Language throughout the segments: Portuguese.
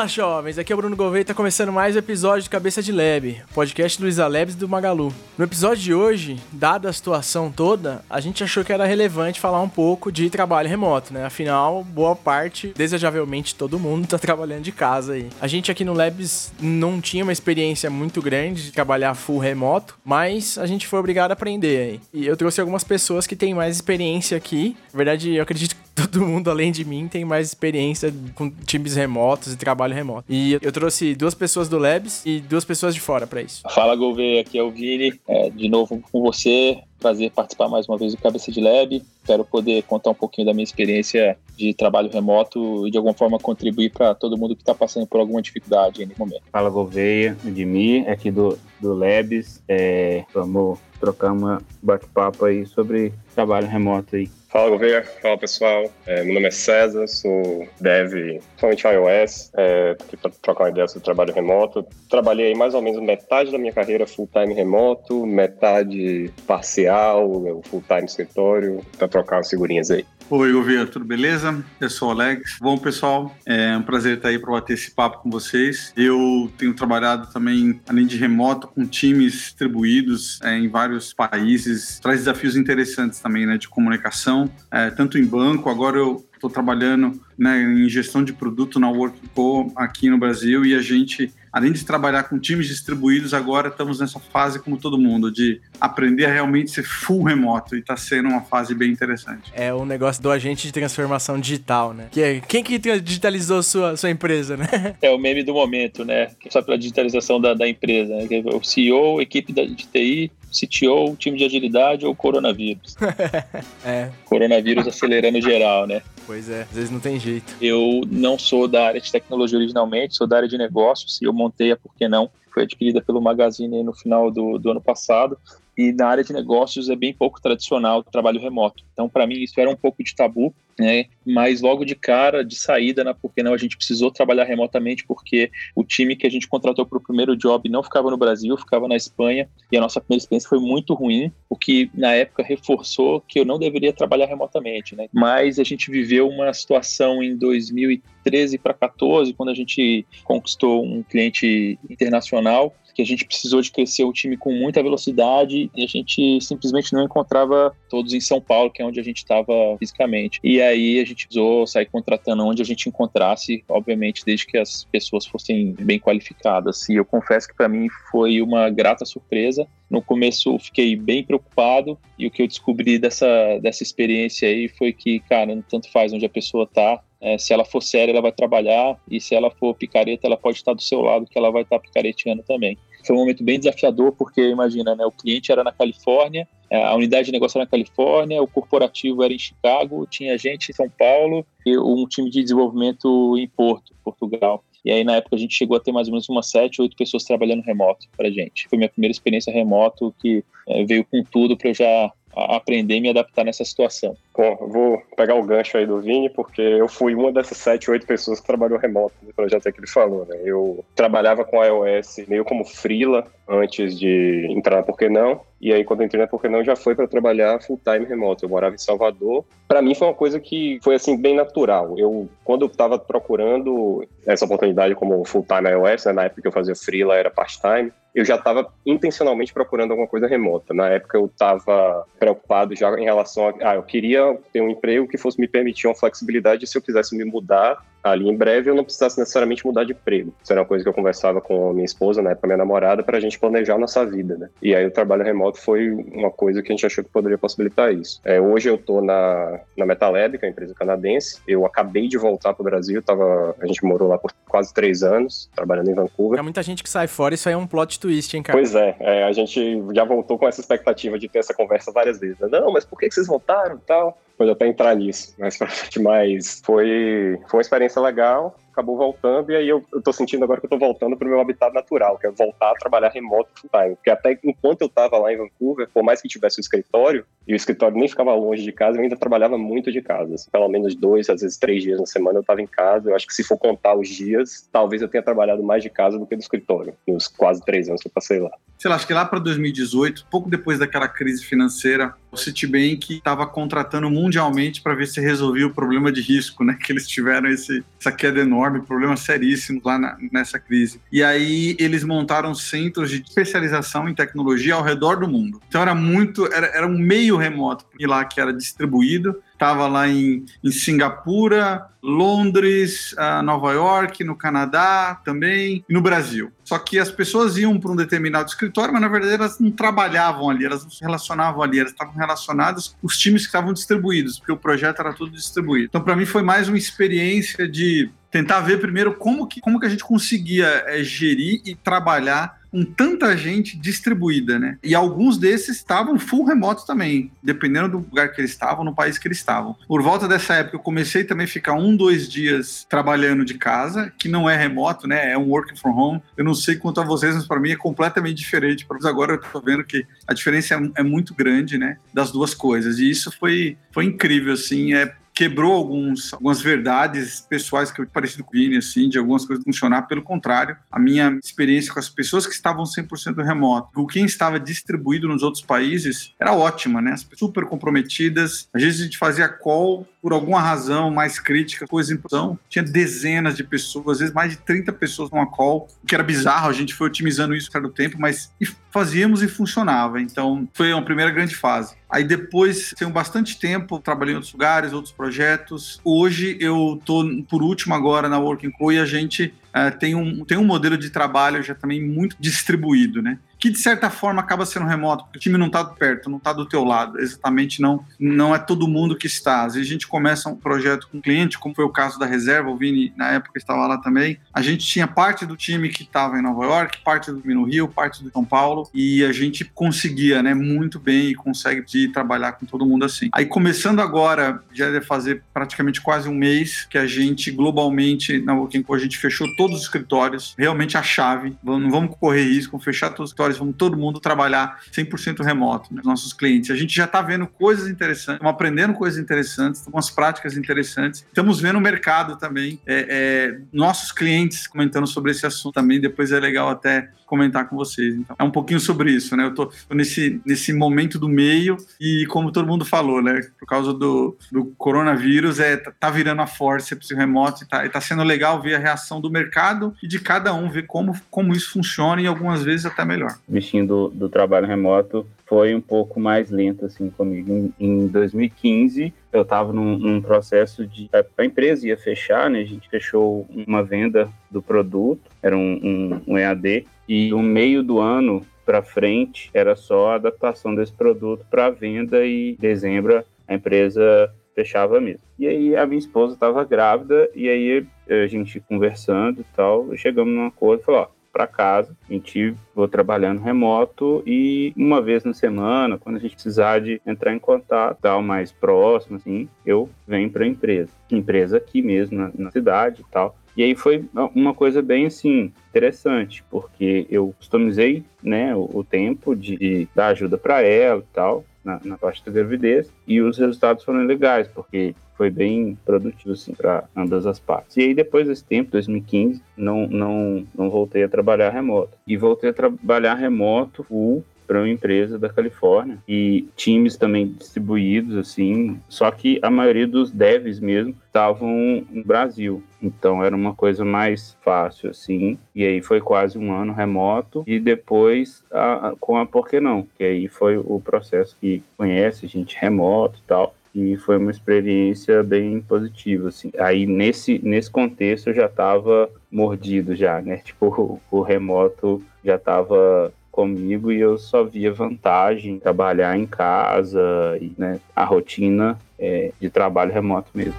Fala jovens, aqui é o Bruno Gouveia e tá começando mais um episódio do Cabeça de Lab, podcast do Luiza Labs do Magalu. No episódio de hoje, dada a situação toda, a gente achou que era relevante falar um pouco de trabalho remoto, né? Afinal, boa parte, desejavelmente todo mundo tá trabalhando de casa aí. A gente aqui no Labs não tinha uma experiência muito grande de trabalhar full remoto, mas a gente foi obrigado a aprender aí. E eu trouxe algumas pessoas que têm mais experiência aqui. Na verdade, eu acredito que todo mundo além de mim tem mais experiência com times remotos e trabalho remoto. E eu trouxe duas pessoas do Labs e duas pessoas de fora para isso. Fala Gouveia, aqui é o Vini, é, de novo com você. Prazer participar mais uma vez do Cabeça de Lab. Espero poder contar um pouquinho da minha experiência de trabalho remoto e de alguma forma contribuir para todo mundo que está passando por alguma dificuldade nesse momento. Fala Gouveia, de mim, aqui do, do Labs. É, vamos trocar uma bate-papo aí sobre trabalho remoto aí. Fala Gouveia, fala pessoal, é, meu nome é César, sou dev, somente iOS, é, aqui para trocar uma ideia sobre trabalho remoto. Trabalhei mais ou menos metade da minha carreira full-time remoto, metade parcial, full-time escritório, para trocar umas figurinhas aí. Oi, Gouveia, tudo beleza? Eu sou o Alex. Bom, pessoal, é um prazer estar aí para bater esse papo com vocês. Eu tenho trabalhado também, além de remoto, com times distribuídos é, em vários países. Traz desafios interessantes também, né, de comunicação, é, tanto em banco, agora eu estou trabalhando né, em gestão de produto na Workco aqui no Brasil e a gente além de trabalhar com times distribuídos, agora estamos nessa fase, como todo mundo, de aprender a realmente ser full remoto e está sendo uma fase bem interessante. É o negócio do agente de transformação digital, né? Que é, quem que digitalizou sua, sua empresa, né? É o meme do momento, né? Só pela digitalização da, da empresa. Né? O CEO, equipe de TI, CTO, time de agilidade ou coronavírus. é. Coronavírus acelerando geral, né? Pois é, às vezes não tem jeito. Eu não sou da área de tecnologia originalmente, sou da área de negócios e eu montei a Por Que Não, foi adquirida pelo Magazine no final do, do ano passado e na área de negócios é bem pouco tradicional o trabalho remoto. Então, para mim, isso era um pouco de tabu, né? Mas logo de cara, de saída, na Porque Não, a gente precisou trabalhar remotamente porque o time que a gente contratou para o primeiro job não ficava no Brasil, ficava na Espanha e a nossa primeira experiência foi muito ruim, o que na época reforçou que eu não deveria trabalhar remotamente, né? Mas a gente viveu uma situação em 2013 para 14, quando a gente conquistou um cliente internacional que a gente precisou de crescer o time com muita velocidade e a gente simplesmente não encontrava todos em São Paulo, que é onde a gente estava fisicamente. E aí a gente precisou sair contratando onde a gente encontrasse, obviamente, desde que as pessoas fossem bem qualificadas. E eu confesso que para mim foi uma grata surpresa. No começo fiquei bem preocupado e o que eu descobri dessa, dessa experiência aí foi que, cara, tanto faz onde a pessoa tá, é, se ela for séria, ela vai trabalhar, e se ela for picareta, ela pode estar do seu lado, que ela vai estar picareteando também. Foi um momento bem desafiador, porque imagina, né, o cliente era na Califórnia, é, a unidade de negócio era na Califórnia, o corporativo era em Chicago, tinha gente em São Paulo e um time de desenvolvimento em Porto, Portugal. E aí, na época, a gente chegou a ter mais ou menos umas sete, oito pessoas trabalhando remoto para gente. Foi minha primeira experiência remoto que é, veio com tudo para eu já aprender e me adaptar nessa situação. Bom, vou pegar o gancho aí do Vini, porque eu fui uma dessas sete, oito pessoas que trabalhou remoto no projeto que ele falou, né? Eu trabalhava com iOS meio como freela antes de entrar na Por Não, e aí quando entrei na Por Não já foi para trabalhar full time remoto. Eu morava em Salvador. Para mim foi uma coisa que foi assim bem natural. Eu quando eu estava procurando essa oportunidade como full time iOS, né, na época que eu fazia freela era part-time, eu já estava intencionalmente procurando alguma coisa remota. Na época eu estava preocupado já em relação a, ah, eu queria ter um emprego que fosse me permitir uma flexibilidade se eu quisesse me mudar ali em breve eu não precisasse necessariamente mudar de emprego. Isso era uma coisa que eu conversava com a minha esposa, na época minha namorada, para a gente planejar a nossa vida, né? E aí o trabalho remoto foi uma coisa que a gente achou que poderia possibilitar isso. É, hoje eu estou na, na Metalab, que é uma empresa canadense. Eu acabei de voltar para o Brasil, tava, a gente morou lá por quase três anos, trabalhando em Vancouver. Há muita gente que sai fora, isso aí é um plot twist, hein, cara? Pois é, é a gente já voltou com essa expectativa de ter essa conversa várias vezes. Né? Não, mas por que vocês voltaram e tal? Pode até entrar nisso mais pra frente, mas foi, foi uma experiência legal acabou voltando, e aí eu, eu tô sentindo agora que eu tô voltando pro meu habitat natural, que é voltar a trabalhar remoto full time. Porque até enquanto eu tava lá em Vancouver, por mais que tivesse o escritório, e o escritório nem ficava longe de casa, eu ainda trabalhava muito de casa. Assim, pelo menos dois, às vezes três dias na semana eu tava em casa. Eu acho que se for contar os dias, talvez eu tenha trabalhado mais de casa do que do escritório, nos quase três anos que eu passei lá. sei lá, acho que lá para 2018, pouco depois daquela crise financeira, o Citibank estava contratando mundialmente para ver se resolvia o problema de risco, né? Que eles tiveram esse, essa queda enorme, problema seríssimo lá na, nessa crise. E aí eles montaram centros de especialização em tecnologia ao redor do mundo. Então era muito, era, era um meio remoto, porque lá que era distribuído estava lá em, em Singapura, Londres, uh, Nova York, no Canadá também, e no Brasil. Só que as pessoas iam para um determinado escritório, mas na verdade elas não trabalhavam ali, elas não se relacionavam ali, elas estavam relacionadas com os times que estavam distribuídos, porque o projeto era todo distribuído. Então, para mim, foi mais uma experiência de tentar ver primeiro como que, como que a gente conseguia é, gerir e trabalhar com tanta gente distribuída, né? E alguns desses estavam full remoto também, dependendo do lugar que eles estavam, no país que eles estavam. Por volta dessa época, eu comecei também a ficar um, dois dias trabalhando de casa, que não é remoto, né? É um working from home. Eu não sei quanto a vocês, mas para mim é completamente diferente. Para agora eu tô vendo que a diferença é, é muito grande, né? Das duas coisas. E isso foi, foi incrível, assim. É quebrou alguns, algumas verdades pessoais que eu parecido com o Vini, assim, de algumas coisas funcionar. Pelo contrário, a minha experiência com as pessoas que estavam 100% remoto, com quem estava distribuído nos outros países, era ótima, né? Super comprometidas. Às vezes a gente fazia call por alguma razão mais crítica, coisa em tinha dezenas de pessoas, às vezes mais de 30 pessoas numa call, o que era bizarro, a gente foi otimizando isso cada tempo, mas fazíamos e funcionava. Então, foi uma primeira grande fase. Aí depois, tenho bastante tempo, trabalhei em outros lugares, outros projetos. Hoje eu tô por último agora na Working Co e a gente uh, tem, um, tem um modelo de trabalho já também muito distribuído, né? Que de certa forma acaba sendo remoto, porque o time não está perto, não está do teu lado, exatamente não, não é todo mundo que está. Às vezes a gente começa um projeto com um cliente, como foi o caso da reserva, o Vini na época estava lá também, a gente tinha parte do time que estava em Nova York, parte do no Rio, parte do São Paulo, e a gente conseguia, né, muito bem e consegue de trabalhar com todo mundo assim. Aí começando agora, já deve fazer praticamente quase um mês que a gente globalmente na Working a gente fechou todos os escritórios, realmente a chave, não vamos correr risco, fechar todos os escritórios vamos todo mundo trabalhar 100% remoto, né, nossos clientes. A gente já está vendo coisas interessantes, estamos aprendendo coisas interessantes, umas práticas interessantes. Estamos vendo o mercado também, é, é, nossos clientes comentando sobre esse assunto também. Depois é legal até comentar com vocês. Então, é um pouquinho sobre isso, né? Eu tô, tô, nesse, nesse momento do meio e, como todo mundo falou, né? Por causa do, do coronavírus, é, tá, virando a força o remoto e tá, e tá sendo legal ver a reação do mercado e de cada um, ver como, como isso funciona e algumas vezes até melhor. Bichinho do, do trabalho remoto foi um pouco mais lento assim comigo. Em, em 2015, eu estava num, num, processo de a empresa ia fechar, né? A gente fechou uma venda do produto, era um, um, um EAD e o meio do ano para frente era só a adaptação desse produto para venda e em dezembro a empresa fechava mesmo. E aí a minha esposa estava grávida e aí a gente conversando e tal, chegamos num acordo e falou, ó, para casa, a gente vou trabalhando remoto e uma vez na semana, quando a gente precisar de entrar em contato, tal mais próximo, assim, eu venho para a empresa, empresa aqui mesmo na, na cidade e tal. E aí foi uma coisa bem assim interessante, porque eu customizei, né, o, o tempo de, de, dar ajuda para ela e tal, na, na parte da gravidez, e os resultados foram legais, porque foi bem produtivo assim para ambas as partes. E aí depois desse tempo, 2015, não não não voltei a trabalhar remoto. E voltei a trabalhar remoto full para uma empresa da Califórnia e times também distribuídos assim, só que a maioria dos devs mesmo estavam no Brasil. Então era uma coisa mais fácil assim. E aí foi quase um ano remoto e depois a, a, com a Por que não? Que aí foi o processo que conhece gente remoto e tal e foi uma experiência bem positiva, assim. Aí, nesse, nesse contexto, eu já estava mordido já, né? Tipo, o, o remoto já estava comigo e eu só via vantagem em trabalhar em casa e né, a rotina é, de trabalho remoto mesmo.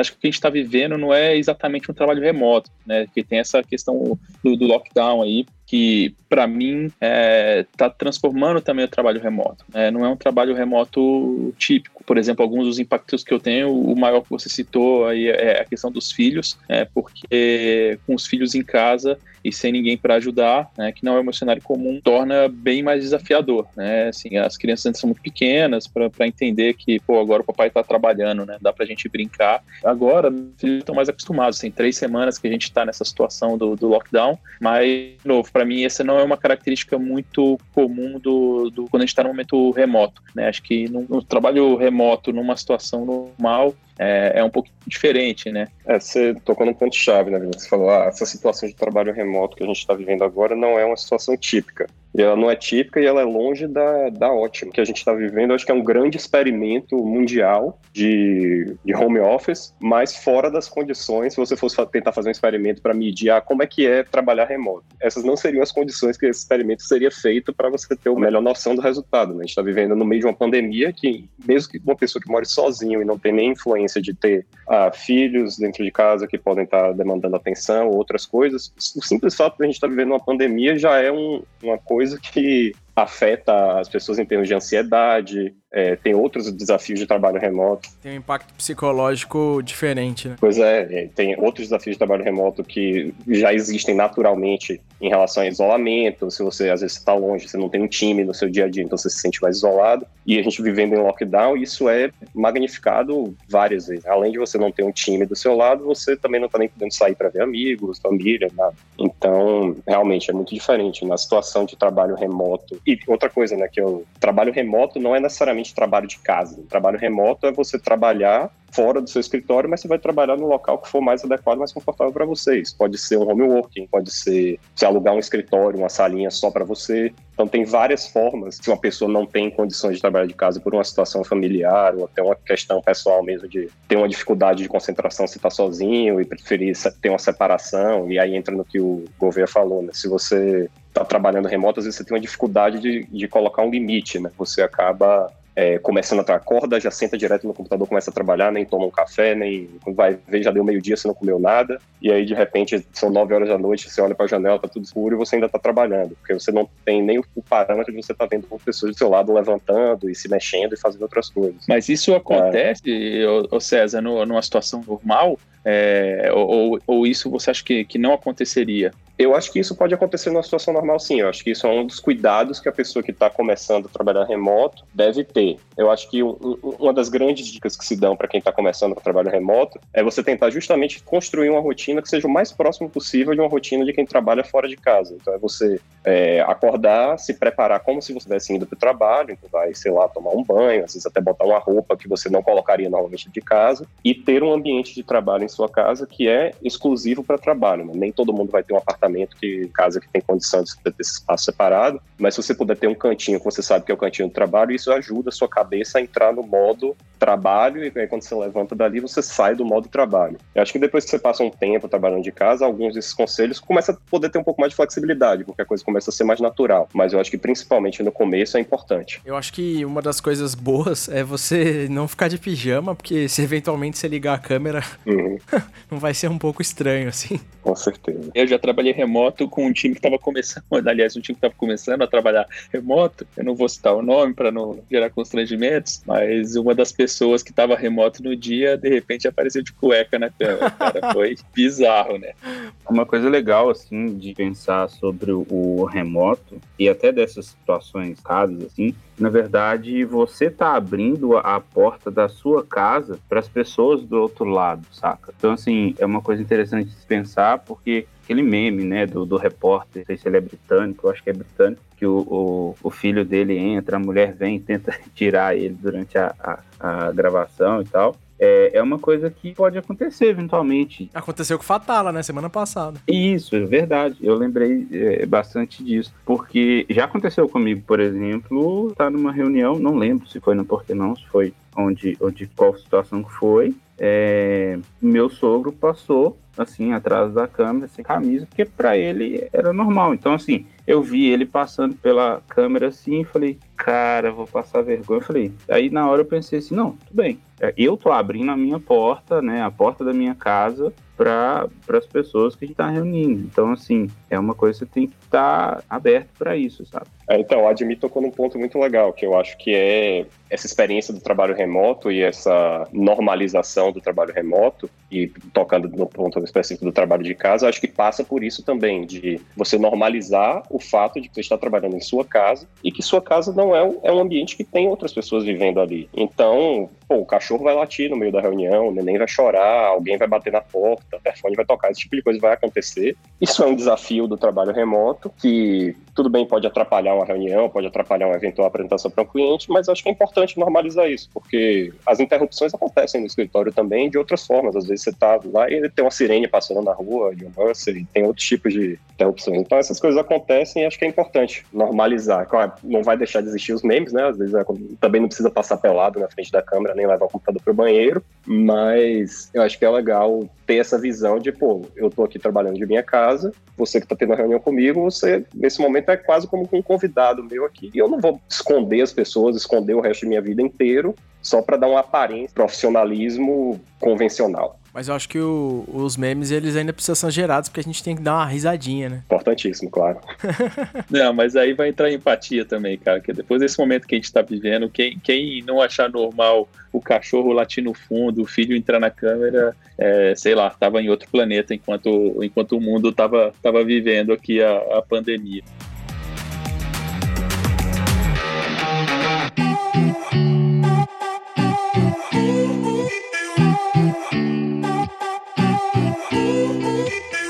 Acho que o que a gente está vivendo não é exatamente um trabalho remoto, né? Que tem essa questão do, do lockdown aí, que para mim está é, tá transformando também o trabalho remoto. Né? Não é um trabalho remoto típico. Por exemplo, alguns dos impactos que eu tenho, o maior que você citou aí é a questão dos filhos, é, porque com os filhos em casa e sem ninguém para ajudar, né, que não é um cenário comum, torna bem mais desafiador, né? Assim, as crianças ainda são muito pequenas para entender que, pô, agora o papai está trabalhando, né? Dá para a gente brincar. Agora, eles estão mais acostumados, tem três semanas que a gente está nessa situação do, do lockdown, mas, de novo, para mim, essa não é uma característica muito comum do, do quando a gente está no momento remoto, né? Acho que no, no trabalho remoto, numa situação normal, é, é um pouco diferente, né? É, você tocou num ponto-chave, né? Você falou, ah, essa situação de trabalho remoto que a gente está vivendo agora não é uma situação típica. E ela não é típica e ela é longe da, da ótima. Que a gente está vivendo, acho que é um grande experimento mundial de, de home office, mas fora das condições, se você fosse tentar fazer um experimento para medir ah, como é que é trabalhar remoto. Essas não seriam as condições que esse experimento seria feito para você ter uma melhor noção do resultado. Né? A gente está vivendo no meio de uma pandemia que, mesmo que uma pessoa que more sozinho e não tem nem influência de ter ah, filhos dentro de casa que podem estar demandando atenção, ou outras coisas, o simples fato de a gente estar tá vivendo uma pandemia já é um, uma coisa que afeta as pessoas em termos de ansiedade, é, tem outros desafios de trabalho remoto. Tem um impacto psicológico diferente, né? Pois é, é, tem outros desafios de trabalho remoto que já existem naturalmente em relação a isolamento. Se você às vezes está longe, você não tem um time no seu dia a dia, então você se sente mais isolado. E a gente vivendo em lockdown, isso é magnificado várias vezes. Além de você não ter um time do seu lado, você também não está nem podendo sair para ver amigos, família, nada. Então, realmente é muito diferente na situação de trabalho remoto. E outra coisa, né, que o trabalho remoto não é necessariamente trabalho de casa. Trabalho remoto é você trabalhar fora do seu escritório, mas você vai trabalhar no local que for mais adequado, mais confortável para vocês. Pode ser um home working, pode ser você alugar um escritório, uma salinha só para você. Então tem várias formas. Se uma pessoa não tem condições de trabalhar de casa por uma situação familiar ou até uma questão pessoal mesmo de ter uma dificuldade de concentração se está sozinho e preferir ter uma separação, e aí entra no que o governo falou, né? Se você está trabalhando remoto, às vezes você tem uma dificuldade de, de colocar um limite, né? Você acaba é, começando a acorda, já senta direto no computador, começa a trabalhar, nem toma um café, nem vai ver, já deu meio-dia, você não comeu nada, e aí de repente são nove horas da noite, você olha para a janela, tá tudo escuro e você ainda está trabalhando, porque você não tem nem o parâmetro de você estar tá vendo pessoas do seu lado levantando e se mexendo e fazendo outras coisas. Mas isso acontece, é. César, no, numa situação normal, é, ou, ou, isso você acha que, que não aconteceria? Eu acho que isso pode acontecer numa situação normal, sim. Eu acho que isso é um dos cuidados que a pessoa que está começando a trabalhar remoto deve ter. Eu acho que um, uma das grandes dicas que se dão para quem está começando a trabalho remoto é você tentar justamente construir uma rotina que seja o mais próximo possível de uma rotina de quem trabalha fora de casa. Então é você é, acordar, se preparar como se você estivesse indo para o trabalho, então vai, sei lá, tomar um banho, às vezes até botar uma roupa que você não colocaria normalmente de casa e ter um ambiente de trabalho em sua casa que é exclusivo para trabalho. Né? Nem todo mundo vai ter um apartamento apartamento, que casa que tem condição de ter esse espaço separado, mas se você puder ter um cantinho que você sabe que é o cantinho do trabalho, isso ajuda a sua cabeça a entrar no modo trabalho e aí quando você levanta dali, você sai do modo trabalho. Eu acho que depois que você passa um tempo trabalhando de casa, alguns desses conselhos começa a poder ter um pouco mais de flexibilidade, porque a coisa começa a ser mais natural, mas eu acho que principalmente no começo é importante. Eu acho que uma das coisas boas é você não ficar de pijama, porque se eventualmente você ligar a câmera, uhum. não vai ser um pouco estranho assim. Com certeza. Eu já trabalhei remoto com um time que estava começando, aliás, um time que estava começando a trabalhar remoto. Eu não vou citar o nome para não gerar constrangimentos, mas uma das pessoas que estava remoto no dia, de repente apareceu de cueca na cama. Cara, foi bizarro, né? Uma coisa legal, assim, de pensar sobre o remoto e até dessas situações, casos, assim, na verdade, você tá abrindo a porta da sua casa para as pessoas do outro lado, saca? Então, assim, é uma coisa interessante de pensar, porque aquele meme, né, do, do repórter, não sei se ele é britânico, eu acho que é britânico, que o, o, o filho dele entra, a mulher vem e tenta tirar ele durante a, a, a gravação e tal é, é uma coisa que pode acontecer eventualmente. Aconteceu com Fatala, né? Semana passada. Isso, é verdade. Eu lembrei é, bastante disso. Porque já aconteceu comigo, por exemplo, tá numa reunião, não lembro se foi no Porquê Não, se foi onde, onde qual situação que foi. É, meu sogro passou assim atrás da câmera sem camisa, porque para ele era normal. Então assim, eu vi ele passando pela câmera assim e falei, cara, vou passar vergonha. Eu falei, aí na hora eu pensei assim, não, tudo bem. É, eu tô abrindo a minha porta, né, a porta da minha casa para as pessoas que a gente está reunindo. Então, assim, é uma coisa que você tem que estar tá aberto para isso, sabe? É, então, o Admi tocou num ponto muito legal, que eu acho que é essa experiência do trabalho remoto e essa normalização do trabalho remoto, e tocando no ponto específico do trabalho de casa, acho que passa por isso também, de você normalizar o fato de que você está trabalhando em sua casa e que sua casa não é um, é um ambiente que tem outras pessoas vivendo ali. Então, pô, o cachorro vai latir no meio da reunião, o neném vai chorar, alguém vai bater na porta, o telefone vai tocar, esse tipo de coisa vai acontecer. Isso é um desafio do trabalho remoto, que tudo bem pode atrapalhar uma reunião, pode atrapalhar uma eventual apresentação para um cliente, mas acho que é importante normalizar isso, porque as interrupções acontecem no escritório também de outras formas. Às vezes você está lá e tem uma sirene passando na rua, de um e tem outros tipos de interrupções. Então essas coisas acontecem e acho que é importante normalizar. Claro, não vai deixar de existir os memes, né? Às vezes é, também não precisa passar pelado na frente da câmera, nem levar o computador para o banheiro, mas eu acho que é legal ter essa visão de, pô, eu tô aqui trabalhando de minha casa, você que tá tendo uma reunião comigo, você, nesse momento, é quase como um convidado meu aqui. E eu não vou esconder as pessoas, esconder o resto da minha vida inteiro, só para dar uma aparência profissionalismo convencional. Mas eu acho que o, os memes, eles ainda precisam ser gerados, porque a gente tem que dar uma risadinha, né? Importantíssimo, claro. não, mas aí vai entrar empatia também, cara, que depois desse momento que a gente tá vivendo, quem, quem não achar normal o cachorro latir no fundo, o filho entrar na câmera, é, sei lá, tava em outro planeta enquanto, enquanto o mundo tava, tava vivendo aqui a, a pandemia.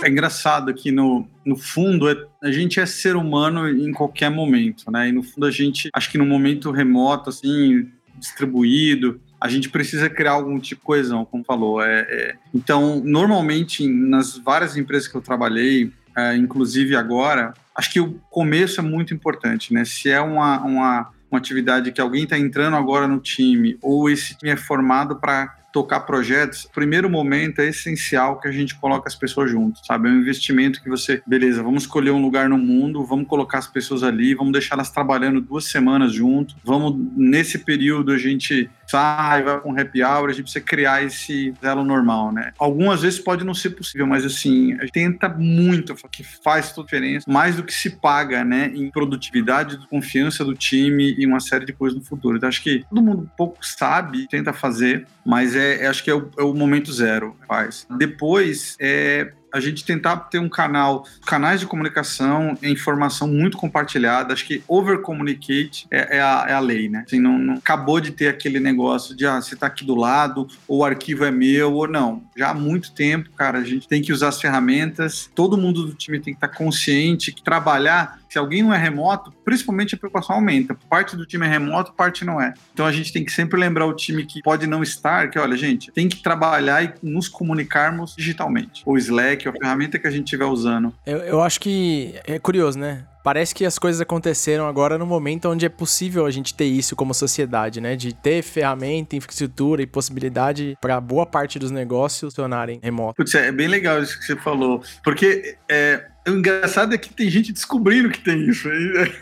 É engraçado que no, no fundo é, a gente é ser humano em qualquer momento, né? E no fundo a gente, acho que no momento remoto, assim, distribuído, a gente precisa criar algum tipo de coesão, como falou. É, é, então, normalmente, nas várias empresas que eu trabalhei, é, inclusive agora, acho que o começo é muito importante, né? Se é uma, uma, uma atividade que alguém está entrando agora no time, ou esse time é formado para tocar projetos, primeiro momento é essencial que a gente coloque as pessoas juntos, sabe? É um investimento que você, beleza, vamos escolher um lugar no mundo, vamos colocar as pessoas ali, vamos deixar elas trabalhando duas semanas junto, vamos, nesse período, a gente sai, vai com happy hour, a gente precisa criar esse elo normal, né? Algumas vezes pode não ser possível, mas assim, a gente tenta muito, que faz toda a diferença, mais do que se paga, né, em produtividade, confiança do time e uma série de coisas no futuro. Então, acho que todo mundo pouco sabe, tenta fazer, mas é, é acho que é o, é o momento zero, faz. Depois, é a gente tentar ter um canal, canais de comunicação, informação muito compartilhada. Acho que over communicate é, é, a, é a, lei, né? Assim, não, não, acabou de ter aquele negócio de ah, você está aqui do lado, ou o arquivo é meu, ou não. Já há muito tempo, cara, a gente tem que usar as ferramentas, todo mundo do time tem que estar tá consciente que trabalhar se alguém não é remoto, principalmente a preocupação aumenta. Parte do time é remoto, parte não é. Então a gente tem que sempre lembrar o time que pode não estar, que olha, gente, tem que trabalhar e nos comunicarmos digitalmente. O Slack, a ferramenta que a gente estiver usando. Eu, eu acho que é curioso, né? Parece que as coisas aconteceram agora no momento onde é possível a gente ter isso como sociedade, né? De ter ferramenta, infraestrutura e possibilidade para boa parte dos negócios funcionarem remoto. Putz, é bem legal isso que você falou. Porque é, o engraçado é que tem gente descobrindo que tem isso.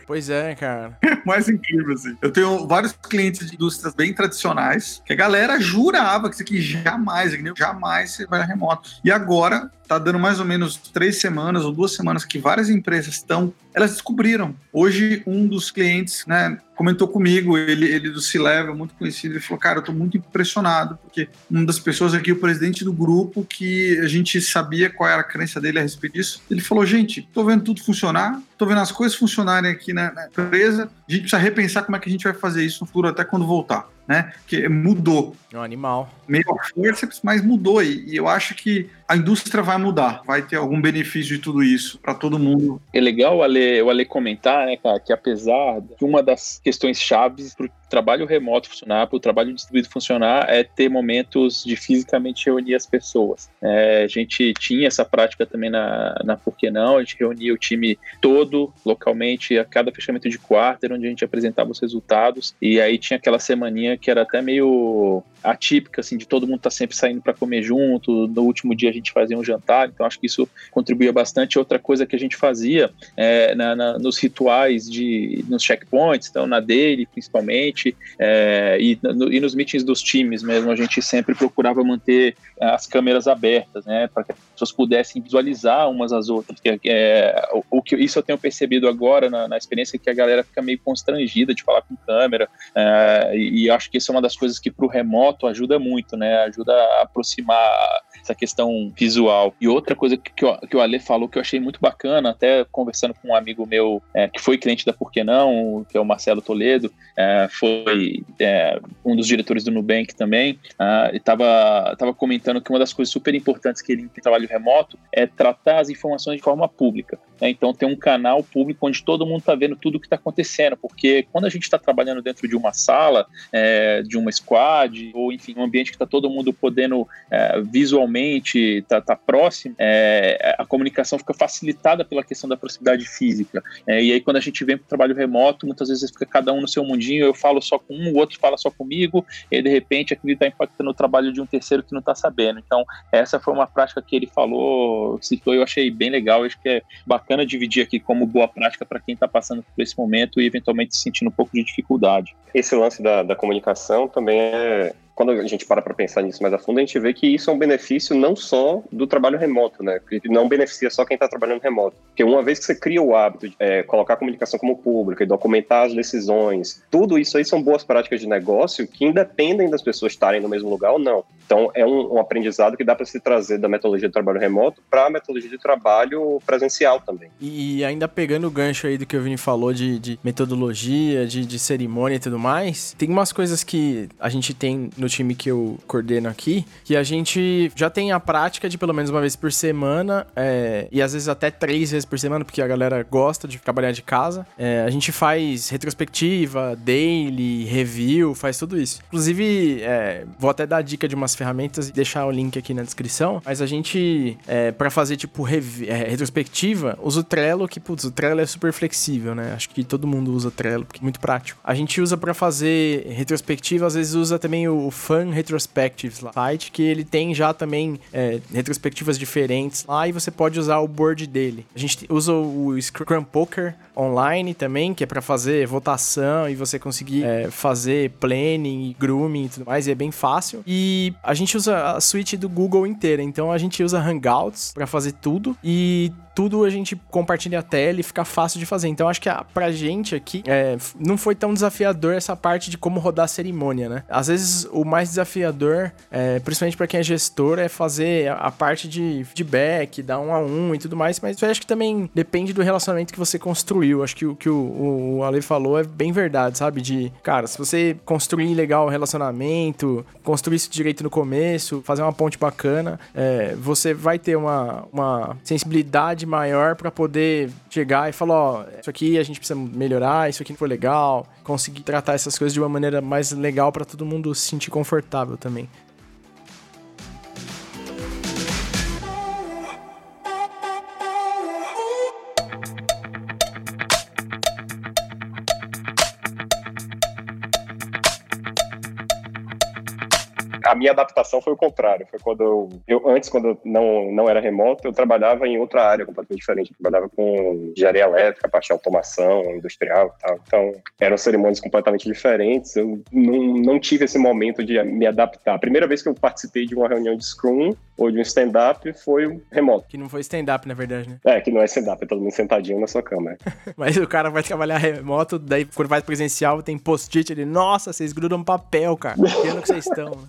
Pois é, cara. É mais incrível, assim. Eu tenho vários clientes de indústrias bem tradicionais que a galera jurava que isso aqui jamais, jamais você vai remoto. E agora tá dando mais ou menos três semanas ou duas semanas que várias empresas estão, elas descobriram. Hoje, um dos clientes, né, comentou comigo, ele, ele do C-Level, muito conhecido, ele falou, cara, eu tô muito impressionado, porque uma das pessoas aqui, o presidente do grupo, que a gente sabia qual era a crença dele a respeito disso, ele falou, gente, tô vendo tudo funcionar, tô vendo as coisas funcionarem aqui na, na empresa, a gente precisa repensar como é que a gente vai fazer isso no futuro, até quando voltar né? Que mudou. É um animal. Meio força, mas mudou. E, e eu acho que a indústria vai mudar. Vai ter algum benefício de tudo isso para todo mundo. É legal o Ale, o Ale comentar, né, cara, que apesar de uma das questões chaves para o trabalho remoto funcionar, para o trabalho distribuído funcionar, é ter momentos de fisicamente reunir as pessoas. É, a gente tinha essa prática também na, na Por que Não, a gente reunia o time todo localmente a cada fechamento de quarto, onde a gente apresentava os resultados, e aí tinha aquela semaninha que era até meio atípica, assim, de todo mundo estar tá sempre saindo para comer junto, no último dia a gente fazia um jantar, então acho que isso contribuía bastante. Outra coisa que a gente fazia é, na, na, nos rituais, de, nos checkpoints, então na daily principalmente, é, e, no, e nos meetings dos times mesmo, a gente sempre procurava manter as câmeras abertas, né, para que as pessoas pudessem visualizar umas às outras. É, o, o, que isso eu tenho percebido agora na, na, experiência que a galera fica meio constrangida de falar com câmera, é, e, e acho que isso é uma das coisas que para o remoto ajuda muito, né, ajuda a aproximar essa questão visual. E outra coisa que, que, o, o Ale falou que eu achei muito bacana, até conversando com um amigo meu é, que foi cliente da Por Que Não, que é o Marcelo Toledo, é, foi é, um dos diretores do Nubank também, uh, e estava tava comentando que uma das coisas super importantes que ele tem trabalho remoto é tratar as informações de forma pública. Né? Então, tem um canal público onde todo mundo está vendo tudo o que está acontecendo, porque quando a gente está trabalhando dentro de uma sala, é, de uma squad, ou enfim, um ambiente que está todo mundo podendo é, visualmente tá, tá próximo, é, a comunicação fica facilitada pela questão da proximidade física. É, e aí, quando a gente vem para o trabalho remoto, muitas vezes fica cada um no seu mundinho, eu falo só com um, o outro fala só comigo, e de repente aquilo está impactando o trabalho de um terceiro que não está sabendo. Então, essa foi uma prática que ele falou, citou, eu achei bem legal, acho que é bacana dividir aqui como boa prática para quem está passando por esse momento e eventualmente sentindo um pouco de dificuldade. Esse lance da, da comunicação também é, quando a gente para para pensar nisso mais a fundo, a gente vê que isso é um benefício não só do trabalho remoto, né? Que não beneficia só quem está trabalhando remoto. Porque uma vez que você cria o hábito de é, colocar a comunicação como pública e documentar as decisões, tudo isso aí são boas práticas de negócio que independem das pessoas estarem no mesmo lugar ou não. Então, é um, um aprendizado que dá para se trazer da metodologia de trabalho remoto para a metodologia de trabalho presencial também. E ainda pegando o gancho aí do que o Vini falou de, de metodologia, de, de cerimônia e tudo mais, tem umas coisas que a gente tem no time que eu coordeno aqui, que a gente já tem a prática de pelo menos uma vez por semana, é, e às vezes até três vezes por semana, porque a galera gosta de trabalhar de casa. É, a gente faz retrospectiva, daily, review, faz tudo isso. Inclusive, é, vou até dar a dica de umas ferramentas e deixar o link aqui na descrição, mas a gente, é, para fazer tipo é, retrospectiva, usa o Trello, que putz, o Trello é super flexível, né? Acho que todo mundo usa Trello, porque é muito prático. A gente usa para fazer retrospectiva, às vezes usa também o Fun Retrospectives lá, site, que ele tem já também é, retrospectivas diferentes lá e você pode usar o board dele. A gente usa o Scrum Poker online também, que é para fazer votação e você conseguir é, fazer planning grooming e tudo mais, e é bem fácil. E a gente usa a suite do Google inteira, então a gente usa Hangouts para fazer tudo e tudo a gente compartilha a tela e fica fácil de fazer. Então acho que a, pra gente aqui é, não foi tão desafiador essa parte de como rodar a cerimônia, né? Às vezes o mais desafiador, é, principalmente para quem é gestor, é fazer a, parte de feedback, dar um a um e tudo mais, mas eu acho que também depende do relacionamento que você construiu. Acho que o que o, o Ale falou é bem verdade, sabe? De, cara, se você construir legal o relacionamento, construir isso direito no começo, fazer uma ponte bacana, é, você vai ter uma, uma sensibilidade maior para poder chegar e falar, ó, isso aqui a gente precisa melhorar, isso aqui não foi legal, conseguir tratar essas coisas de uma maneira mais legal para todo mundo se sentir confortável também. A minha adaptação foi o contrário. Foi quando eu, eu, antes, quando eu não, não era remoto, eu trabalhava em outra área completamente diferente. Eu trabalhava com engenharia elétrica, parte de automação industrial e tal. Então, eram cerimônias completamente diferentes. Eu não, não tive esse momento de me adaptar. A primeira vez que eu participei de uma reunião de Scrum ou de um stand-up foi remoto. Que não foi stand-up, na verdade, né? É, que não é stand-up, é todo mundo sentadinho na sua cama. Mas o cara vai trabalhar remoto, daí quando vai presencial tem post-it, ele, nossa, vocês grudam papel, cara. Que ano que vocês estão, né?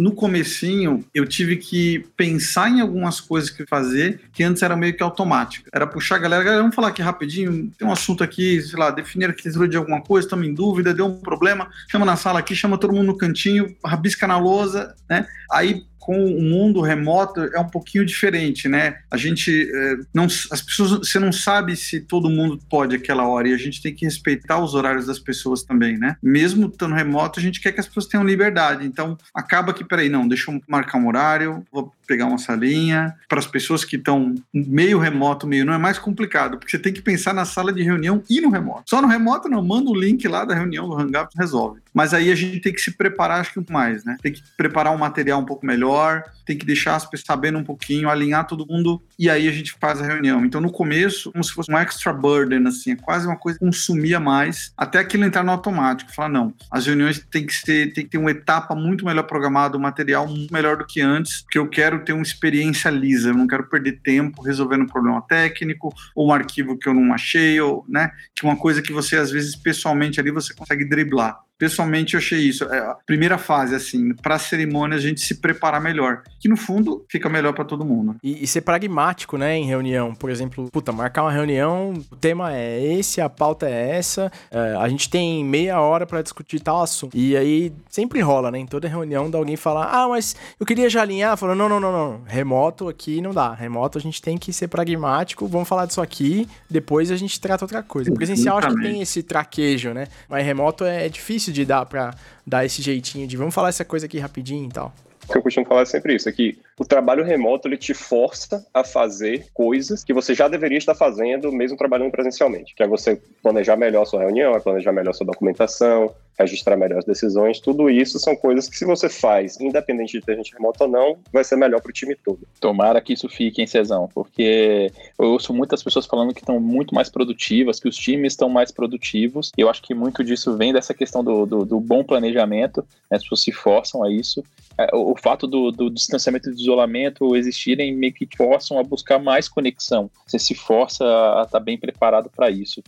No comecinho eu tive que pensar em algumas coisas que fazer que antes era meio que automático. Era puxar a galera, galera, vamos falar aqui rapidinho, tem um assunto aqui, sei lá, definir a arquitetura de alguma coisa, estamos em dúvida, deu um problema, chama na sala aqui, chama todo mundo no cantinho, rabisca na lousa, né? Aí com o mundo remoto é um pouquinho diferente, né? A gente é, não, as pessoas, você não sabe se todo mundo pode aquela hora e a gente tem que respeitar os horários das pessoas também, né? Mesmo estando remoto, a gente quer que as pessoas tenham liberdade. Então acaba que, peraí, não, deixa eu marcar um horário, vou pegar uma salinha. Para as pessoas que estão meio remoto, meio não é mais complicado, porque você tem que pensar na sala de reunião e no remoto. Só no remoto não, manda o link lá da reunião do Hangout resolve. Mas aí a gente tem que se preparar, acho que mais, né? Tem que preparar um material um pouco melhor, tem que deixar as pessoas sabendo um pouquinho, alinhar todo mundo e aí a gente faz a reunião. Então no começo, como se fosse um extra burden, assim, é quase uma coisa que consumia mais, até aquilo entrar no automático. Falar, não, as reuniões tem que, ser, tem que ter uma etapa muito melhor programada, um material melhor do que antes, porque eu quero ter uma experiência lisa, eu não quero perder tempo resolvendo um problema técnico, ou um arquivo que eu não achei, ou, né, que uma coisa que você, às vezes, pessoalmente ali, você consegue driblar pessoalmente eu achei isso. É, a primeira fase, assim, para a cerimônia a gente se preparar melhor. Que no fundo fica melhor para todo mundo. E, e, ser pragmático, né, em reunião. Por exemplo, puta, marcar uma reunião, o tema é esse, a pauta é essa, é, a gente tem meia hora para discutir tal assunto. E aí sempre rola, né? Em toda reunião, da alguém falar, ah, mas eu queria já alinhar. Falando, não, não, não, não. Remoto aqui não dá. Remoto a gente tem que ser pragmático, vamos falar disso aqui, depois a gente trata outra coisa. Presencial acho que tem esse traquejo, né? Mas remoto é difícil difícil de dar para dar esse jeitinho de vamos falar essa coisa aqui rapidinho e tal. Que eu costumo falar é sempre isso, é que o trabalho remoto ele te força a fazer coisas que você já deveria estar fazendo mesmo trabalhando presencialmente, que é você planejar melhor sua reunião, é planejar melhor sua documentação, registrar melhor as decisões, tudo isso são coisas que se você faz, independente de ter gente remota ou não, vai ser melhor para o time todo. Tomara que isso fique em Cezão, porque eu ouço muitas pessoas falando que estão muito mais produtivas, que os times estão mais produtivos, e eu acho que muito disso vem dessa questão do, do, do bom planejamento, né? as pessoas se forçam a isso, é, o fato do, do distanciamento e do isolamento existirem meio que te forçam a buscar mais conexão, você se força a estar tá bem preparado para isso.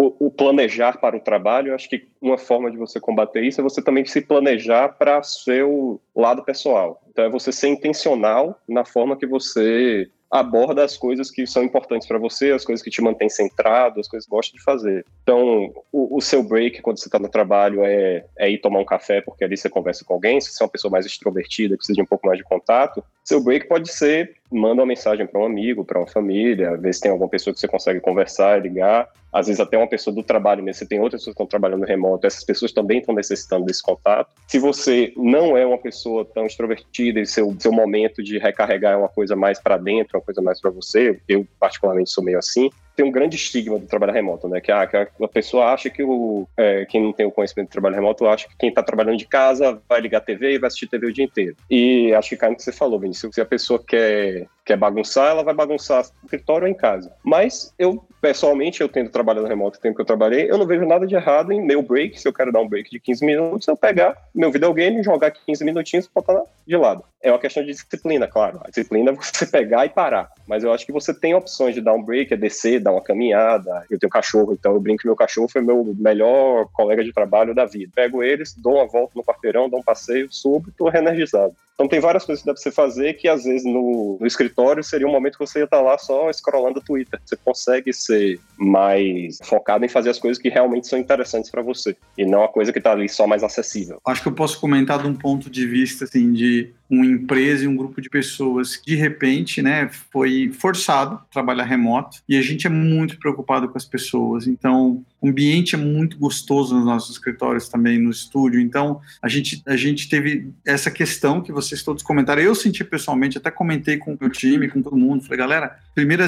o, o, planejar para o trabalho, acho que uma forma de você combater isso é você também se planejar para seu lado pessoal. Então é você ser intencional na forma que você aborda as coisas que são importantes para você, as coisas que te mantêm centrado, as coisas que gosta de fazer. Então, o, o seu break quando você está no trabalho é, é ir tomar um café, porque ali você conversa com alguém. Se você é uma pessoa mais extrovertida, precisa de um pouco mais de contato, seu break pode ser manda uma mensagem para um amigo, para uma família, ver se tem alguma pessoa que você consegue conversar, ligar. Às vezes até uma pessoa do trabalho, mas você tem outras pessoas que estão trabalhando remoto, essas pessoas também estão necessitando desse contato. Se você não é uma pessoa tão extrovertida e seu, seu momento de recarregar é uma coisa mais para dentro, uma coisa mais para você, eu particularmente sou meio assim, tem um grande estigma do trabalho remoto, né? Que, ah, que a pessoa acha que o, é, quem não tem o conhecimento do trabalho remoto acha que quem está trabalhando de casa vai ligar a TV e vai assistir TV o dia inteiro. E acho que cai no que você falou, Vinícius. Se a pessoa quer, quer bagunçar, ela vai bagunçar no escritório ou em casa. Mas eu, pessoalmente, eu tendo trabalhado remoto o tempo que eu trabalhei, eu não vejo nada de errado em meu break, se eu quero dar um break de 15 minutos, eu pegar meu videogame, jogar 15 minutinhos e botar de lado. É uma questão de disciplina, claro. A disciplina é você pegar e parar. Mas eu acho que você tem opções de dar um break, é descer, dar uma caminhada. Eu tenho cachorro, então eu brinco que meu cachorro foi meu melhor colega de trabalho da vida. Pego eles, dou uma volta no quarteirão, dou um passeio, subo e tô reenergizado. Então tem várias coisas que dá pra você fazer que às vezes no, no escritório seria um momento que você ia estar tá lá só scrollando o Twitter. Você consegue ser mais focado em fazer as coisas que realmente são interessantes para você e não a coisa que tá ali só mais acessível. Acho que eu posso comentar de um ponto de vista assim de uma empresa e um grupo de pessoas que de repente, né, foi forçado a trabalhar remoto e a gente é muito preocupado com as pessoas. Então, o ambiente é muito gostoso nos nossos escritórios também, no estúdio. Então, a gente, a gente teve essa questão que vocês todos comentaram. Eu senti pessoalmente, até comentei com o meu time, com todo mundo. Falei, galera, primeira,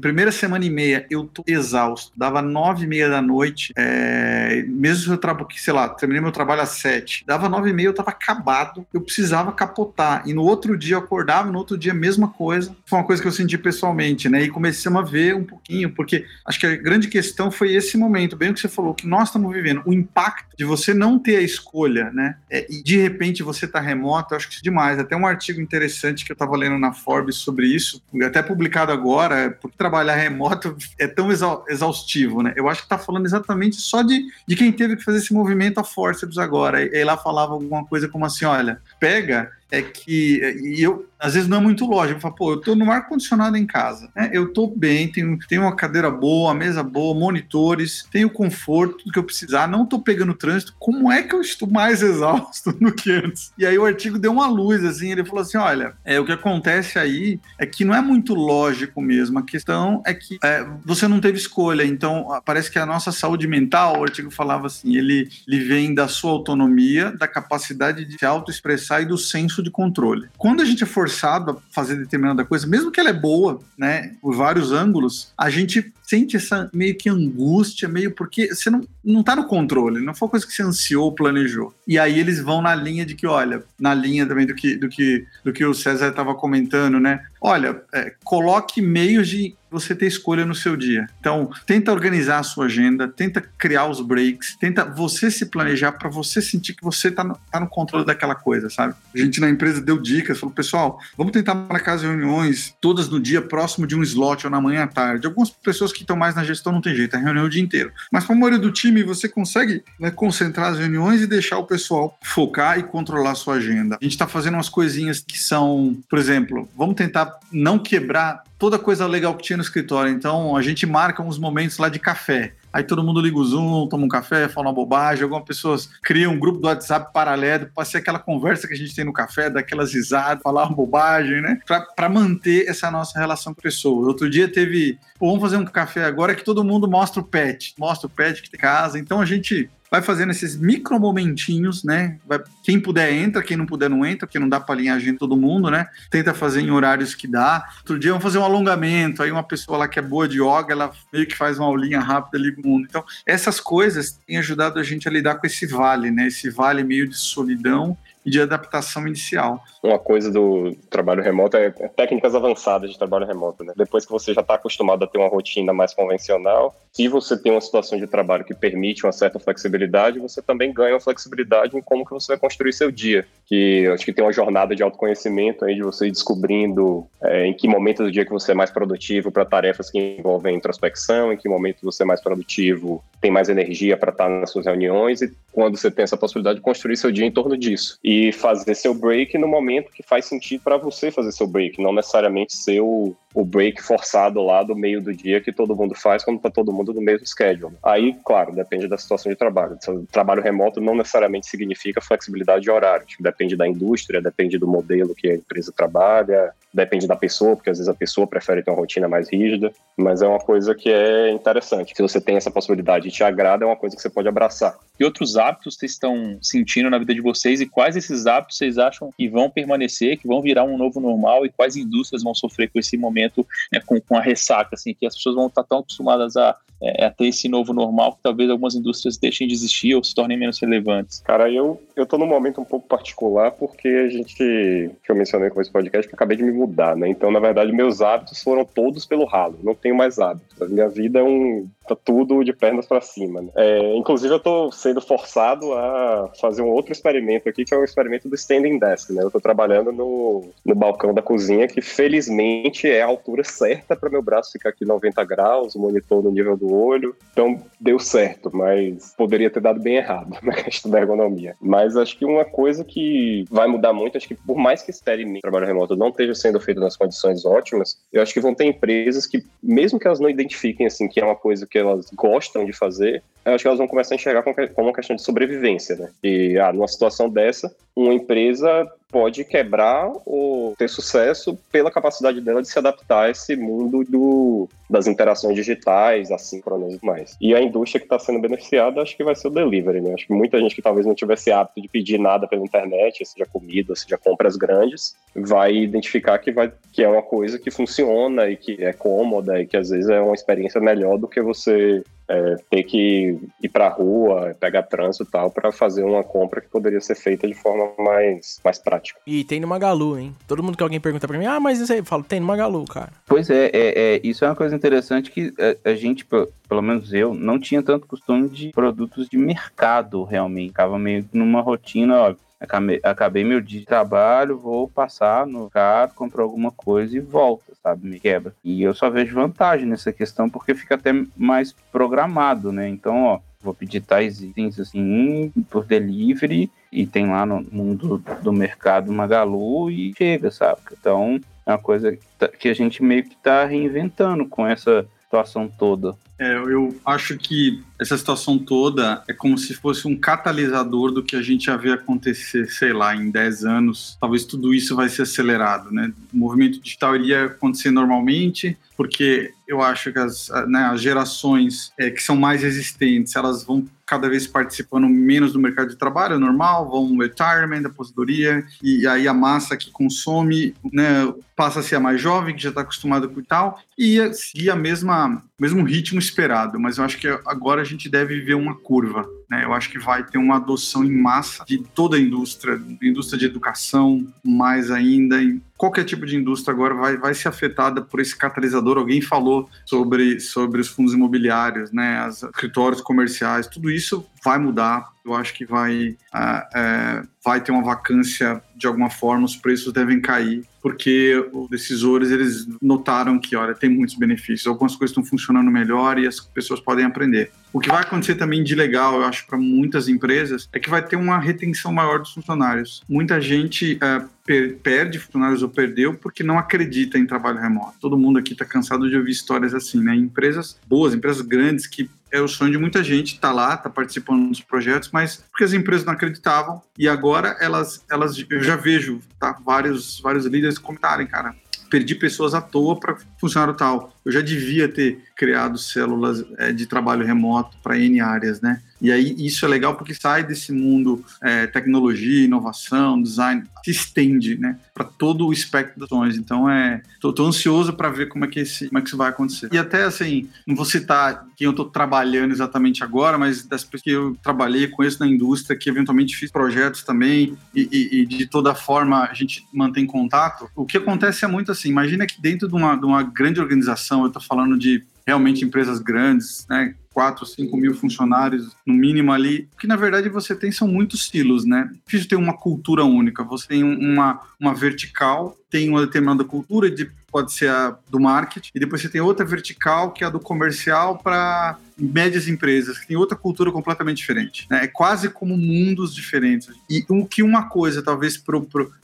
primeira semana e meia eu tô exausto. Dava nove e meia da noite, é, mesmo se eu trabalho, sei lá, terminei meu trabalho às sete. Dava nove e meia, eu tava acabado. Eu precisava capotar. E no outro dia eu acordava, no outro dia mesma coisa. Foi uma coisa que eu senti pessoalmente, né? E comecei a ver um pouquinho, porque acho que a grande questão foi esse momento bem o que você falou, que nós estamos vivendo. O impacto de você não ter a escolha, né? É, e de repente você está remoto, eu acho que isso é demais. Até um artigo interessante que eu estava lendo na Forbes sobre isso, até publicado agora, porque trabalhar remoto é tão exaustivo, né? Eu acho que está falando exatamente só de, de quem teve que fazer esse movimento a forceps agora. E, e lá falava alguma coisa como assim: olha, pega é que e eu às vezes não é muito lógico. Eu falo, pô, eu tô no ar condicionado em casa, né? Eu tô bem, tenho, tenho uma cadeira boa, mesa boa, monitores, tenho conforto do que eu precisar, não tô pegando trânsito. Como é que eu estou mais exausto do que antes? E aí o artigo deu uma luz, assim, ele falou assim: olha, é, o que acontece aí é que não é muito lógico mesmo. A questão é que é, você não teve escolha. Então, parece que a nossa saúde mental, o artigo falava assim, ele, ele vem da sua autonomia, da capacidade de se autoexpressar e do senso de controle. Quando a gente é forçado a fazer determinada coisa, mesmo que ela é boa, né, por vários ângulos, a gente sente essa meio que angústia, meio porque você não, não tá no controle, não foi uma coisa que você ansiou, planejou. E aí eles vão na linha de que, olha, na linha também do que, do que, do que o César estava comentando, né? Olha, é, coloque meios de você ter escolha no seu dia. Então, tenta organizar a sua agenda, tenta criar os breaks, tenta você se planejar para você sentir que você está no, tá no controle daquela coisa, sabe? A gente na empresa deu dicas, falou, pessoal, vamos tentar marcar as reuniões todas no dia próximo de um slot ou na manhã à tarde. Algumas pessoas que estão mais na gestão não tem jeito, é reunião o dia inteiro. Mas para a maioria do time, você consegue né, concentrar as reuniões e deixar o pessoal focar e controlar a sua agenda. A gente está fazendo umas coisinhas que são, por exemplo, vamos tentar não quebrar toda coisa legal que tinha no escritório. Então a gente marca uns momentos lá de café. Aí todo mundo liga o Zoom, toma um café, fala uma bobagem. Algumas pessoas criam um grupo do WhatsApp paralelo para ser aquela conversa que a gente tem no café, daquelas risadas, falar uma bobagem, né? Para manter essa nossa relação com a pessoa. Outro dia teve, Pô, vamos fazer um café agora que todo mundo mostra o pet, mostra o pet que tem casa. Então a gente vai fazendo esses micro momentinhos, né? Vai, quem puder entra, quem não puder não entra, porque não dá para alinhar a gente todo mundo, né? Tenta fazer em horários que dá. Outro dia vamos fazer um alongamento, aí uma pessoa lá que é boa de yoga, ela meio que faz uma aulinha rápida ali o mundo. Então, essas coisas têm ajudado a gente a lidar com esse vale, né? Esse vale meio de solidão e de adaptação inicial. Uma coisa do trabalho remoto é técnicas avançadas de trabalho remoto. Né? Depois que você já está acostumado a ter uma rotina mais convencional, se você tem uma situação de trabalho que permite uma certa flexibilidade, você também ganha uma flexibilidade em como que você vai construir seu dia. Que acho que tem uma jornada de autoconhecimento aí de você descobrindo é, em que momento do dia que você é mais produtivo para tarefas que envolvem introspecção, em que momento você é mais produtivo, tem mais energia para estar nas suas reuniões e quando você tem essa possibilidade de construir seu dia em torno disso. E e fazer seu break no momento que faz sentido para você fazer seu break, não necessariamente ser o, o break forçado lá do meio do dia que todo mundo faz quando está todo mundo no mesmo schedule. Aí, claro, depende da situação de trabalho. Trabalho remoto não necessariamente significa flexibilidade de horário, tipo, depende da indústria, depende do modelo que a empresa trabalha, depende da pessoa, porque às vezes a pessoa prefere ter uma rotina mais rígida, mas é uma coisa que é interessante. Se você tem essa possibilidade e te agrada, é uma coisa que você pode abraçar. Que outros hábitos vocês estão sentindo na vida de vocês e quais esses hábitos vocês acham que vão permanecer, que vão virar um novo normal e quais indústrias vão sofrer com esse momento, né, com, com a ressaca, assim, que as pessoas vão estar tão acostumadas a, é, a ter esse novo normal que talvez algumas indústrias deixem de existir ou se tornem menos relevantes? Cara, eu, eu tô num momento um pouco particular porque a gente, que eu mencionei com esse podcast, que acabei de me mudar, né? Então, na verdade, meus hábitos foram todos pelo ralo. Não tenho mais hábitos. A minha vida é um tá tudo de pernas para cima. Né? É, inclusive, eu estou sendo forçado a fazer um outro experimento aqui, que é o experimento do standing desk. Né? Eu estou trabalhando no, no balcão da cozinha, que felizmente é a altura certa para meu braço ficar aqui 90 graus, o monitor no nível do olho. Então, deu certo, mas poderia ter dado bem errado na questão da ergonomia. Mas acho que uma coisa que vai mudar muito, acho que por mais que experimento trabalho remoto não esteja sendo feito nas condições ótimas, eu acho que vão ter empresas que, mesmo que elas não identifiquem assim que é uma coisa que elas gostam de fazer, eu acho que elas vão começar a enxergar como uma questão de sobrevivência, né? E, ah, numa situação dessa, uma empresa pode quebrar ou ter sucesso pela capacidade dela de se adaptar a esse mundo do, das interações digitais, assíncronas e mais. E a indústria que está sendo beneficiada, acho que vai ser o delivery, né? Acho que muita gente que talvez não tivesse hábito de pedir nada pela internet, seja comida, seja compras grandes, vai identificar que, vai, que é uma coisa que funciona e que é cômoda e que às vezes é uma experiência melhor do que você é, ter que ir para a rua, pegar trânsito e tal, para fazer uma compra que poderia ser feita de forma mais, mais prática. E tem no Magalu, hein? Todo mundo que alguém pergunta para mim, ah, mas isso aí, eu falo, tem no Magalu, cara. Pois é, é, é isso é uma coisa interessante que a, a, gente, pelo menos eu, não tinha tanto costume de produtos de mercado, realmente. Ficava meio numa rotina, ó, Acabei, acabei meu dia de trabalho, vou passar no carro, compro alguma coisa e volta, sabe? Me quebra. E eu só vejo vantagem nessa questão porque fica até mais programado, né? Então, ó, vou pedir tais itens assim por delivery e tem lá no mundo do mercado Magalu e chega, sabe? Então é uma coisa que a gente meio que está reinventando com essa situação toda. É, eu acho que essa situação toda é como se fosse um catalisador do que a gente já vê acontecer, sei lá, em 10 anos. Talvez tudo isso vai ser acelerado, né? O movimento digital iria acontecer normalmente, porque eu acho que as, né, as gerações é, que são mais resistentes, elas vão cada vez participando menos do mercado de trabalho, é normal, vão retirement, aposentadoria, e aí a massa que consome né, passa a ser a mais jovem, que já está acostumada com tal, e seguir a mesma mesmo ritmo esperado, mas eu acho que agora a gente deve ver uma curva. Né? Eu acho que vai ter uma adoção em massa de toda a indústria, indústria de educação, mais ainda, qualquer tipo de indústria agora vai, vai ser afetada por esse catalisador. Alguém falou sobre, sobre os fundos imobiliários, né? os escritórios comerciais, tudo isso vai mudar. Eu acho que vai, uh, uh, vai ter uma vacância de alguma forma, os preços devem cair, porque os decisores eles notaram que, olha, tem muitos benefícios, algumas coisas estão funcionando melhor e as pessoas podem aprender. O que vai acontecer também de legal, eu acho, para muitas empresas, é que vai ter uma retenção maior dos funcionários. Muita gente uh, per perde funcionários ou perdeu porque não acredita em trabalho remoto. Todo mundo aqui está cansado de ouvir histórias assim, né? Empresas boas, empresas grandes que é o sonho de muita gente tá lá, tá participando dos projetos, mas porque as empresas não acreditavam e agora elas, elas eu já vejo tá, vários, vários líderes comentarem, cara, perdi pessoas à toa para funcionário tal. Eu já devia ter criado células é, de trabalho remoto para N áreas, né? E aí isso é legal porque sai desse mundo é, tecnologia, inovação, design, se estende, né, para todo o espectro das ações. Então é, tô, tô ansioso para ver como é que esse, como é que isso vai acontecer. E até assim, não vou citar quem eu estou trabalhando exatamente agora, mas das pessoas que eu trabalhei, conheço na indústria, que eventualmente fiz projetos também e, e, e de toda forma a gente mantém contato. O que acontece é muito assim, imagina que dentro de uma, de uma grande organização, eu estou falando de realmente empresas grandes, né? 4, 5 mil funcionários no mínimo ali. O que na verdade você tem são muitos silos, né? Difícil ter uma cultura única. Você tem uma, uma vertical, tem uma determinada cultura de pode ser a do marketing, e depois você tem outra vertical, que é a do comercial para médias empresas, que tem outra cultura completamente diferente. Né? É quase como mundos diferentes. E o que uma coisa, talvez,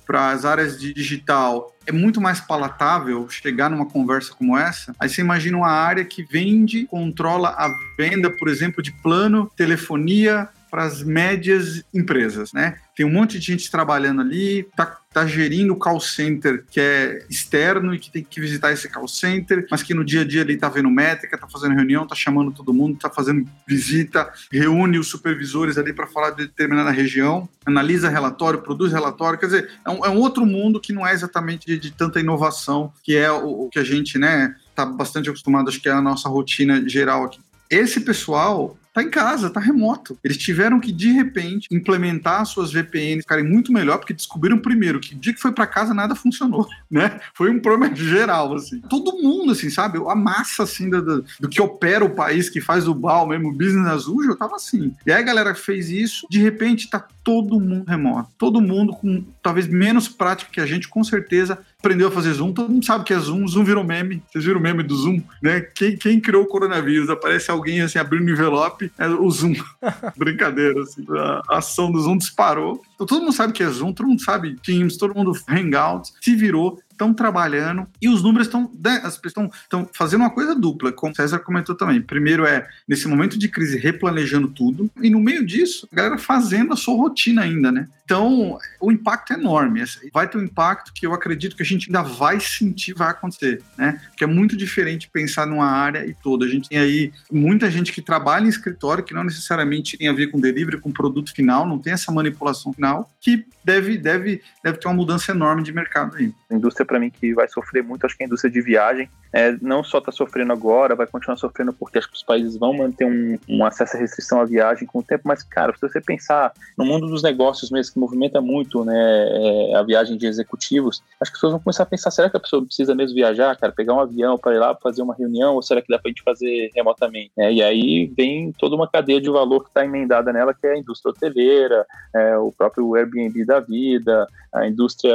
para as áreas de digital, é muito mais palatável chegar numa conversa como essa. Aí você imagina uma área que vende, controla a venda, por exemplo, de plano, telefonia, para as médias empresas, né? Tem um monte de gente trabalhando ali, tá, tá gerindo o call center que é externo e que tem que visitar esse call center, mas que no dia a dia ali tá vendo métrica, tá fazendo reunião, tá chamando todo mundo, tá fazendo visita, reúne os supervisores ali para falar de determinada região, analisa relatório, produz relatório, quer dizer, é um, é um outro mundo que não é exatamente de, de tanta inovação, que é o, o que a gente, né, tá bastante acostumado, acho que é a nossa rotina geral aqui. Esse pessoal tá em casa, tá remoto. Eles tiveram que, de repente, implementar suas VPNs, ficarem muito melhor, porque descobriram primeiro que o dia que foi para casa nada funcionou, né? Foi um problema geral, assim. Todo mundo, assim, sabe? A massa, assim, do, do, que opera o país, que faz o BAL mesmo, o business azul, já tava assim. E aí a galera fez isso, de repente tá todo mundo remoto. Todo mundo com talvez menos prática que a gente, com certeza, aprendeu a fazer Zoom. Todo mundo sabe que é Zoom. Zoom virou meme. Vocês viram o meme do Zoom? Né? Quem, quem criou o coronavírus? Aparece alguém assim abrindo o envelope, é o Zoom. Brincadeira, assim. A ação do Zoom disparou. Então, todo mundo sabe que é Zoom, todo mundo sabe Teams, todo mundo Hangouts. Se virou estão trabalhando e os números estão né, estão fazendo uma coisa dupla, como o César comentou também. Primeiro é nesse momento de crise replanejando tudo e no meio disso a galera fazendo a sua rotina ainda, né? Então o impacto é enorme. Vai ter um impacto que eu acredito que a gente ainda vai sentir, vai acontecer, né? Que é muito diferente pensar numa área e toda. A gente tem aí muita gente que trabalha em escritório que não necessariamente tem a ver com delivery, com produto final, não tem essa manipulação final, que deve deve deve ter uma mudança enorme de mercado aí. A indústria para mim que vai sofrer muito, acho que é a indústria de viagem. É, não só está sofrendo agora, vai continuar sofrendo porque acho que os países vão manter um, um acesso à restrição à viagem com o tempo, mas, cara, se você pensar no mundo dos negócios mesmo, que movimenta muito né, é, a viagem de executivos, acho que as pessoas vão começar a pensar, será que a pessoa precisa mesmo viajar, cara, pegar um avião para ir lá fazer uma reunião, ou será que dá para a gente fazer remotamente? É, e aí vem toda uma cadeia de valor que está emendada nela, que é a indústria hoteleira, é, o próprio Airbnb da vida, a indústria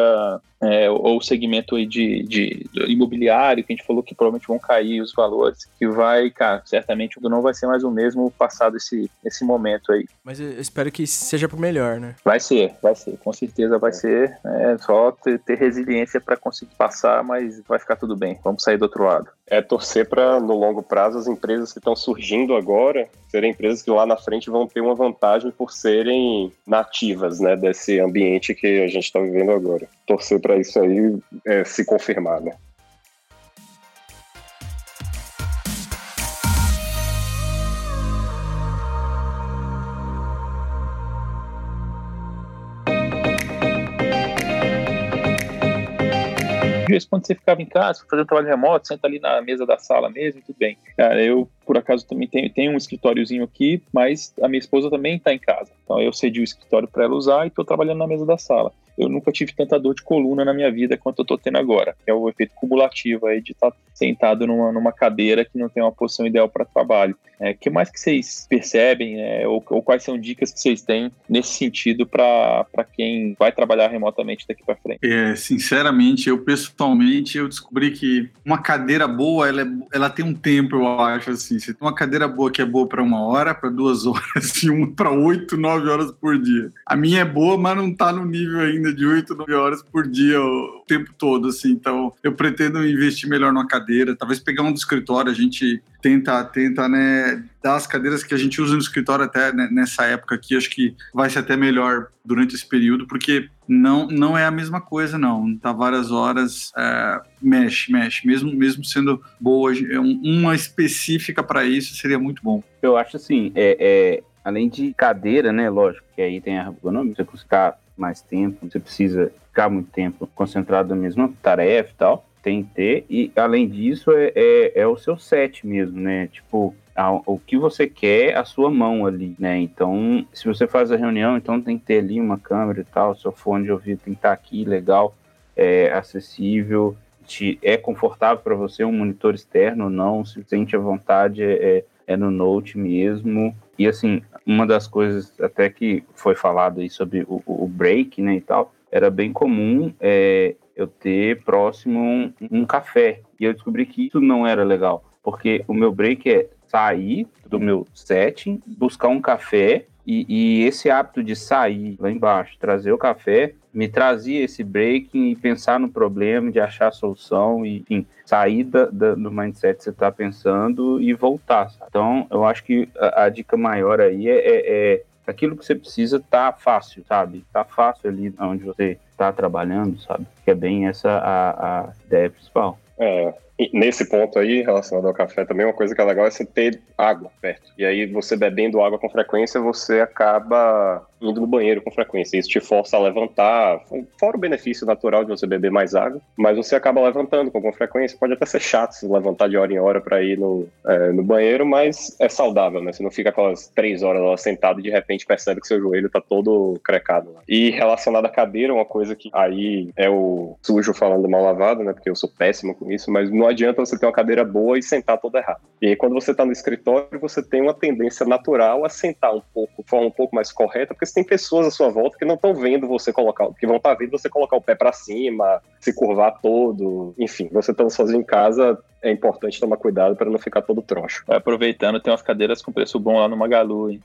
é, ou o segmento de, de, de, imobiliário, que a gente falou que provavelmente vão cair os valores, que vai, cara, certamente não vai ser mais o mesmo passado esse, esse momento aí. Mas eu espero que seja pro melhor, né? Vai ser, vai ser, com certeza vai ser. É só ter, ter resiliência para conseguir passar, mas vai ficar tudo bem. Vamos sair do outro lado. É torcer para, no longo prazo, as empresas que estão surgindo agora serem empresas que lá na frente vão ter uma vantagem por serem nativas né, desse ambiente que a gente está vivendo agora. Torcer para isso aí é, se confirmar, né? Vezes quando você ficava em casa, fazendo trabalho remoto, senta ali na mesa da sala mesmo, tudo bem. Cara, eu, por acaso, também tenho, tenho um escritóriozinho aqui, mas a minha esposa também está em casa. Então eu cedi o escritório para ela usar e estou trabalhando na mesa da sala eu nunca tive tanta dor de coluna na minha vida quanto eu tô tendo agora, que é o efeito cumulativo aí de estar tá sentado numa, numa cadeira que não tem uma posição ideal para trabalho. O é, que mais que vocês percebem, né, ou, ou, quais são dicas que vocês têm nesse sentido para quem vai trabalhar remotamente daqui para frente? É, sinceramente, eu pessoalmente, eu descobri que uma cadeira boa, ela, é, ela tem um tempo, eu acho, assim, você tem uma cadeira boa que é boa para uma hora, para duas horas, e uma para oito, nove horas por dia. A minha é boa, mas não está no nível ainda ainda de 8, 9 horas por dia o tempo todo, assim. Então, eu pretendo investir melhor numa cadeira, talvez pegar um do escritório, a gente tenta, tenta, né, dar as cadeiras que a gente usa no escritório até né, nessa época aqui, acho que vai ser até melhor durante esse período, porque não, não é a mesma coisa, não. Tá várias horas, é, mexe, mexe. Mesmo, mesmo sendo boa, é uma específica para isso seria muito bom. Eu acho assim, é, é, além de cadeira, né, lógico, que aí tem a ergonomia, você ficar mais tempo, você precisa ficar muito tempo concentrado na mesma tarefa e tal, tem que ter, e além disso é, é, é o seu set mesmo, né, tipo, a, o que você quer, a sua mão ali, né, então, se você faz a reunião, então tem que ter ali uma câmera e tal, seu fone de ouvido tem que estar aqui, legal, é acessível, te, é confortável para você um monitor externo ou não, se sente à vontade, é, é, é no Note mesmo, e assim, uma das coisas até que foi falado aí sobre o, o break, né, e tal, era bem comum é, eu ter próximo um, um, café. E eu descobri que isso não era legal, porque o meu break é sair do meu setting, buscar um café e, e, esse hábito de sair lá embaixo, trazer o café, me trazia esse breaking e pensar no problema, de achar a solução, e, enfim, sair da, da, do mindset que você está pensando e voltar. Então, eu acho que a, a dica maior aí é, é, é, aquilo que você precisa tá fácil, sabe? Tá fácil ali onde você está trabalhando, sabe? Que é bem essa a, a ideia principal. É, nesse ponto aí, relacionado ao café, também uma coisa que é legal é você ter água perto. E aí, você bebendo água com frequência, você acaba indo no banheiro com frequência. Isso te força a levantar, fora o benefício natural de você beber mais água, mas você acaba levantando com frequência. Pode até ser chato se levantar de hora em hora para ir no, é, no banheiro, mas é saudável, né? Você não fica aquelas três horas lá sentado e de repente percebe que seu joelho tá todo crecado. Lá. E relacionado à cadeira, uma coisa que aí é o sujo falando mal lavado, né? Porque eu sou péssimo com isso, mas não adianta você ter uma cadeira boa e sentar toda errada. E aí, quando você tá no escritório, você tem uma tendência natural a sentar um pouco, de forma um pouco mais correta, porque você tem pessoas à sua volta que não estão vendo você colocar, que vão estar tá vendo você colocar o pé para cima, se curvar todo, enfim, você estando sozinho em casa, é importante tomar cuidado para não ficar todo troncho. Aproveitando, tem umas cadeiras com preço bom lá no Magalu, hein?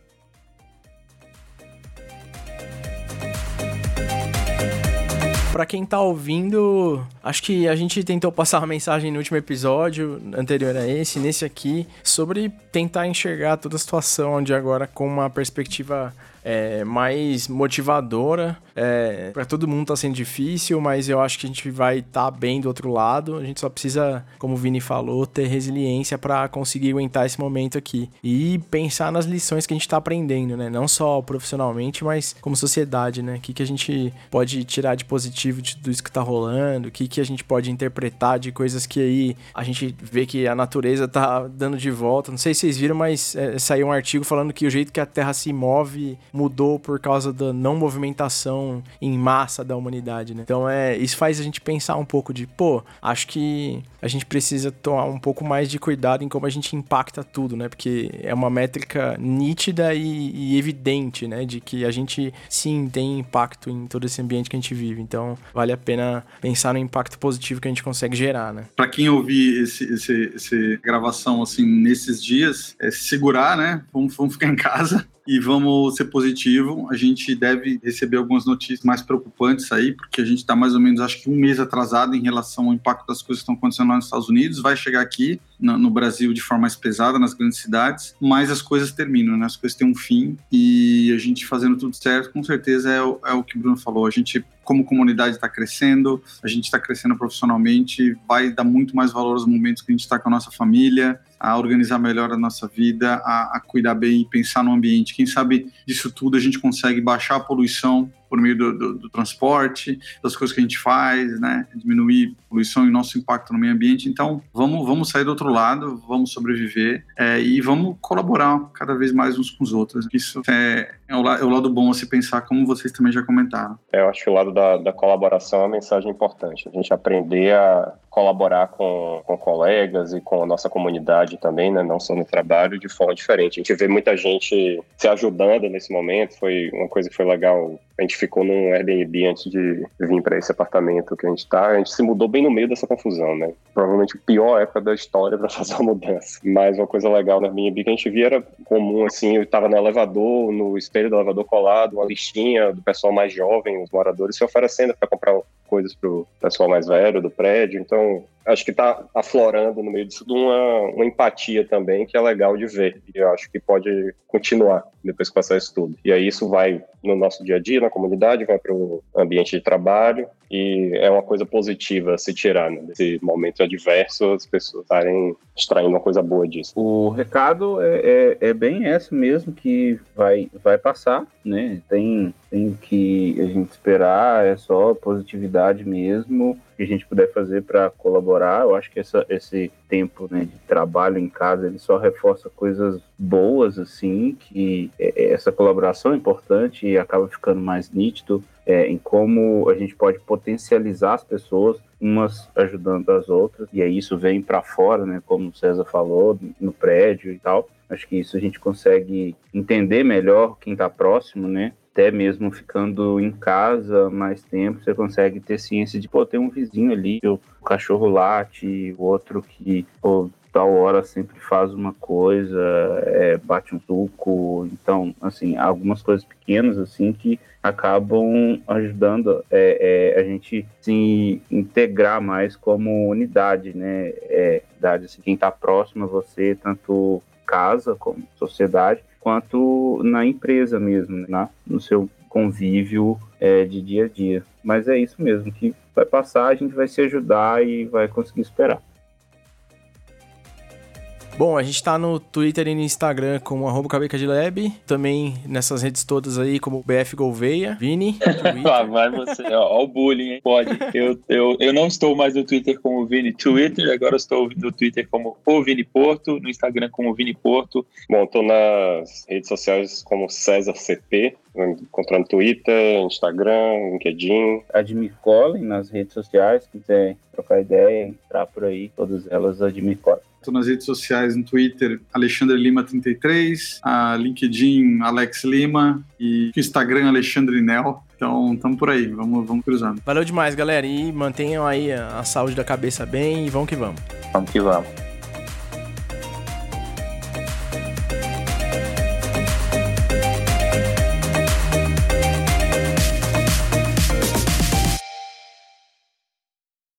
Para quem tá ouvindo, acho que a gente tentou passar uma mensagem no último episódio, anterior a esse, nesse aqui, sobre tentar enxergar toda a situação de agora com uma perspectiva é, mais motivadora. É, para todo mundo tá sendo difícil, mas eu acho que a gente vai estar tá bem do outro lado. A gente só precisa, como o Vini falou, ter resiliência para conseguir aguentar esse momento aqui e pensar nas lições que a gente tá aprendendo, né? Não só profissionalmente, mas como sociedade, né? O que, que a gente pode tirar de positivo de tudo isso que tá rolando, o que, que a gente pode interpretar de coisas que aí a gente vê que a natureza tá dando de volta. Não sei se vocês viram, mas é, saiu um artigo falando que o jeito que a Terra se move mudou por causa da não movimentação em massa da humanidade, né? Então é, isso faz a gente pensar um pouco de, pô, acho que a gente precisa tomar um pouco mais de cuidado em como a gente impacta tudo, né? Porque é uma métrica nítida e, e evidente, né? De que a gente sim tem impacto em todo esse ambiente que a gente vive. Então vale a pena pensar no impacto positivo que a gente consegue gerar, né? Para quem ouvir esse, esse, esse gravação assim nesses dias, é segurar, né? Vamos, vamos ficar em casa e vamos ser positivo. A gente deve receber algumas notícias mais preocupantes aí, porque a gente está mais ou menos, acho que um mês atrasado em relação ao impacto das coisas que estão acontecendo lá nos Estados Unidos. Vai chegar aqui no, no Brasil de forma mais pesada, nas grandes cidades, mas as coisas terminam, né? As coisas têm um fim e a gente fazendo tudo certo, com certeza é o, é o que o Bruno falou. A gente como comunidade está crescendo, a gente está crescendo profissionalmente, vai dar muito mais valor aos momentos que a gente está com a nossa família, a organizar melhor a nossa vida, a, a cuidar bem e pensar no ambiente. Quem sabe disso tudo a gente consegue baixar a poluição por meio do, do, do, transporte, das coisas que a gente faz, né? Diminuir poluição e nosso impacto no meio ambiente. Então, vamos, vamos sair do outro lado, vamos sobreviver é, e vamos colaborar cada vez mais uns com os outros. Isso é, é, o, é o lado bom a se pensar, como vocês também já comentaram. É, eu acho que o lado da, da colaboração é uma mensagem importante. A gente aprender a colaborar com, com colegas e com a nossa comunidade também, né? Não só no trabalho, de forma diferente. A gente vê muita gente se ajudando nesse momento. Foi uma coisa que foi legal. A gente ficou num Airbnb antes de vir para esse apartamento que a gente está. A gente se mudou bem no meio dessa confusão, né? Provavelmente a pior época da história para fazer uma mudança. Mas uma coisa legal no Airbnb que a gente via era comum, assim, eu estava no elevador, no espelho do elevador colado, uma listinha do pessoal mais jovem, os moradores se oferecendo para comprar coisas para o pessoal mais velho do prédio. Então, acho que está aflorando no meio disso uma, uma empatia também que é legal de ver. E eu acho que pode continuar depois que passar isso tudo. E aí isso vai no nosso dia a dia, na comunidade, vai para o ambiente de trabalho e é uma coisa positiva se tirar né, desse momento adverso, as pessoas estarem extraindo uma coisa boa disso. O recado é, é, é bem esse mesmo que vai, vai passar, né? Tem, tem que a gente esperar, é só positividade mesmo que a gente puder fazer para colaborar. Eu acho que essa, esse tempo né, de trabalho em casa ele só reforça coisas boas, assim, que é, é, essa colaboração é importante e acaba ficando mais nítido é, em como a gente pode potencializar as pessoas, umas ajudando as outras, e aí isso vem para fora, né, como o César falou, no prédio e tal. Acho que isso a gente consegue entender melhor quem está próximo, né? Até mesmo ficando em casa mais tempo, você consegue ter ciência de, pô, tem um vizinho ali, o cachorro late, o outro que, pô, tal hora sempre faz uma coisa, é, bate um suco, então, assim, algumas coisas pequenas, assim, que acabam ajudando é, é, a gente se integrar mais como unidade, né, é, unidade, assim, quem está próximo a você, tanto casa como sociedade, quanto na empresa mesmo, né? no seu convívio é, de dia a dia. Mas é isso mesmo, que vai passar, a gente vai se ajudar e vai conseguir esperar. Bom, a gente tá no Twitter e no Instagram como arroba Lab, também nessas redes todas aí como BF Gouveia, Vini. ah, vai você, ó, ó, o bullying, hein? Pode. Eu, eu, eu não estou mais no Twitter como Vini Twitter, agora estou no Twitter como o Vini Porto, no Instagram como Vini Porto. Bom, tô nas redes sociais como César CP, encontrando Twitter, Instagram, LinkedIn. Admir Colin nas redes sociais, quiser trocar ideia, entrar por aí, todas elas Admir Colin. Estou nas redes sociais, no Twitter, Alexandre Lima33, a LinkedIn, Alex Lima e Instagram, Alexandre Nel. Então, estamos por aí, vamos, vamos cruzando. Valeu demais, galera. E mantenham aí a, a saúde da cabeça bem e vamos que vamos. Vamos que vamos.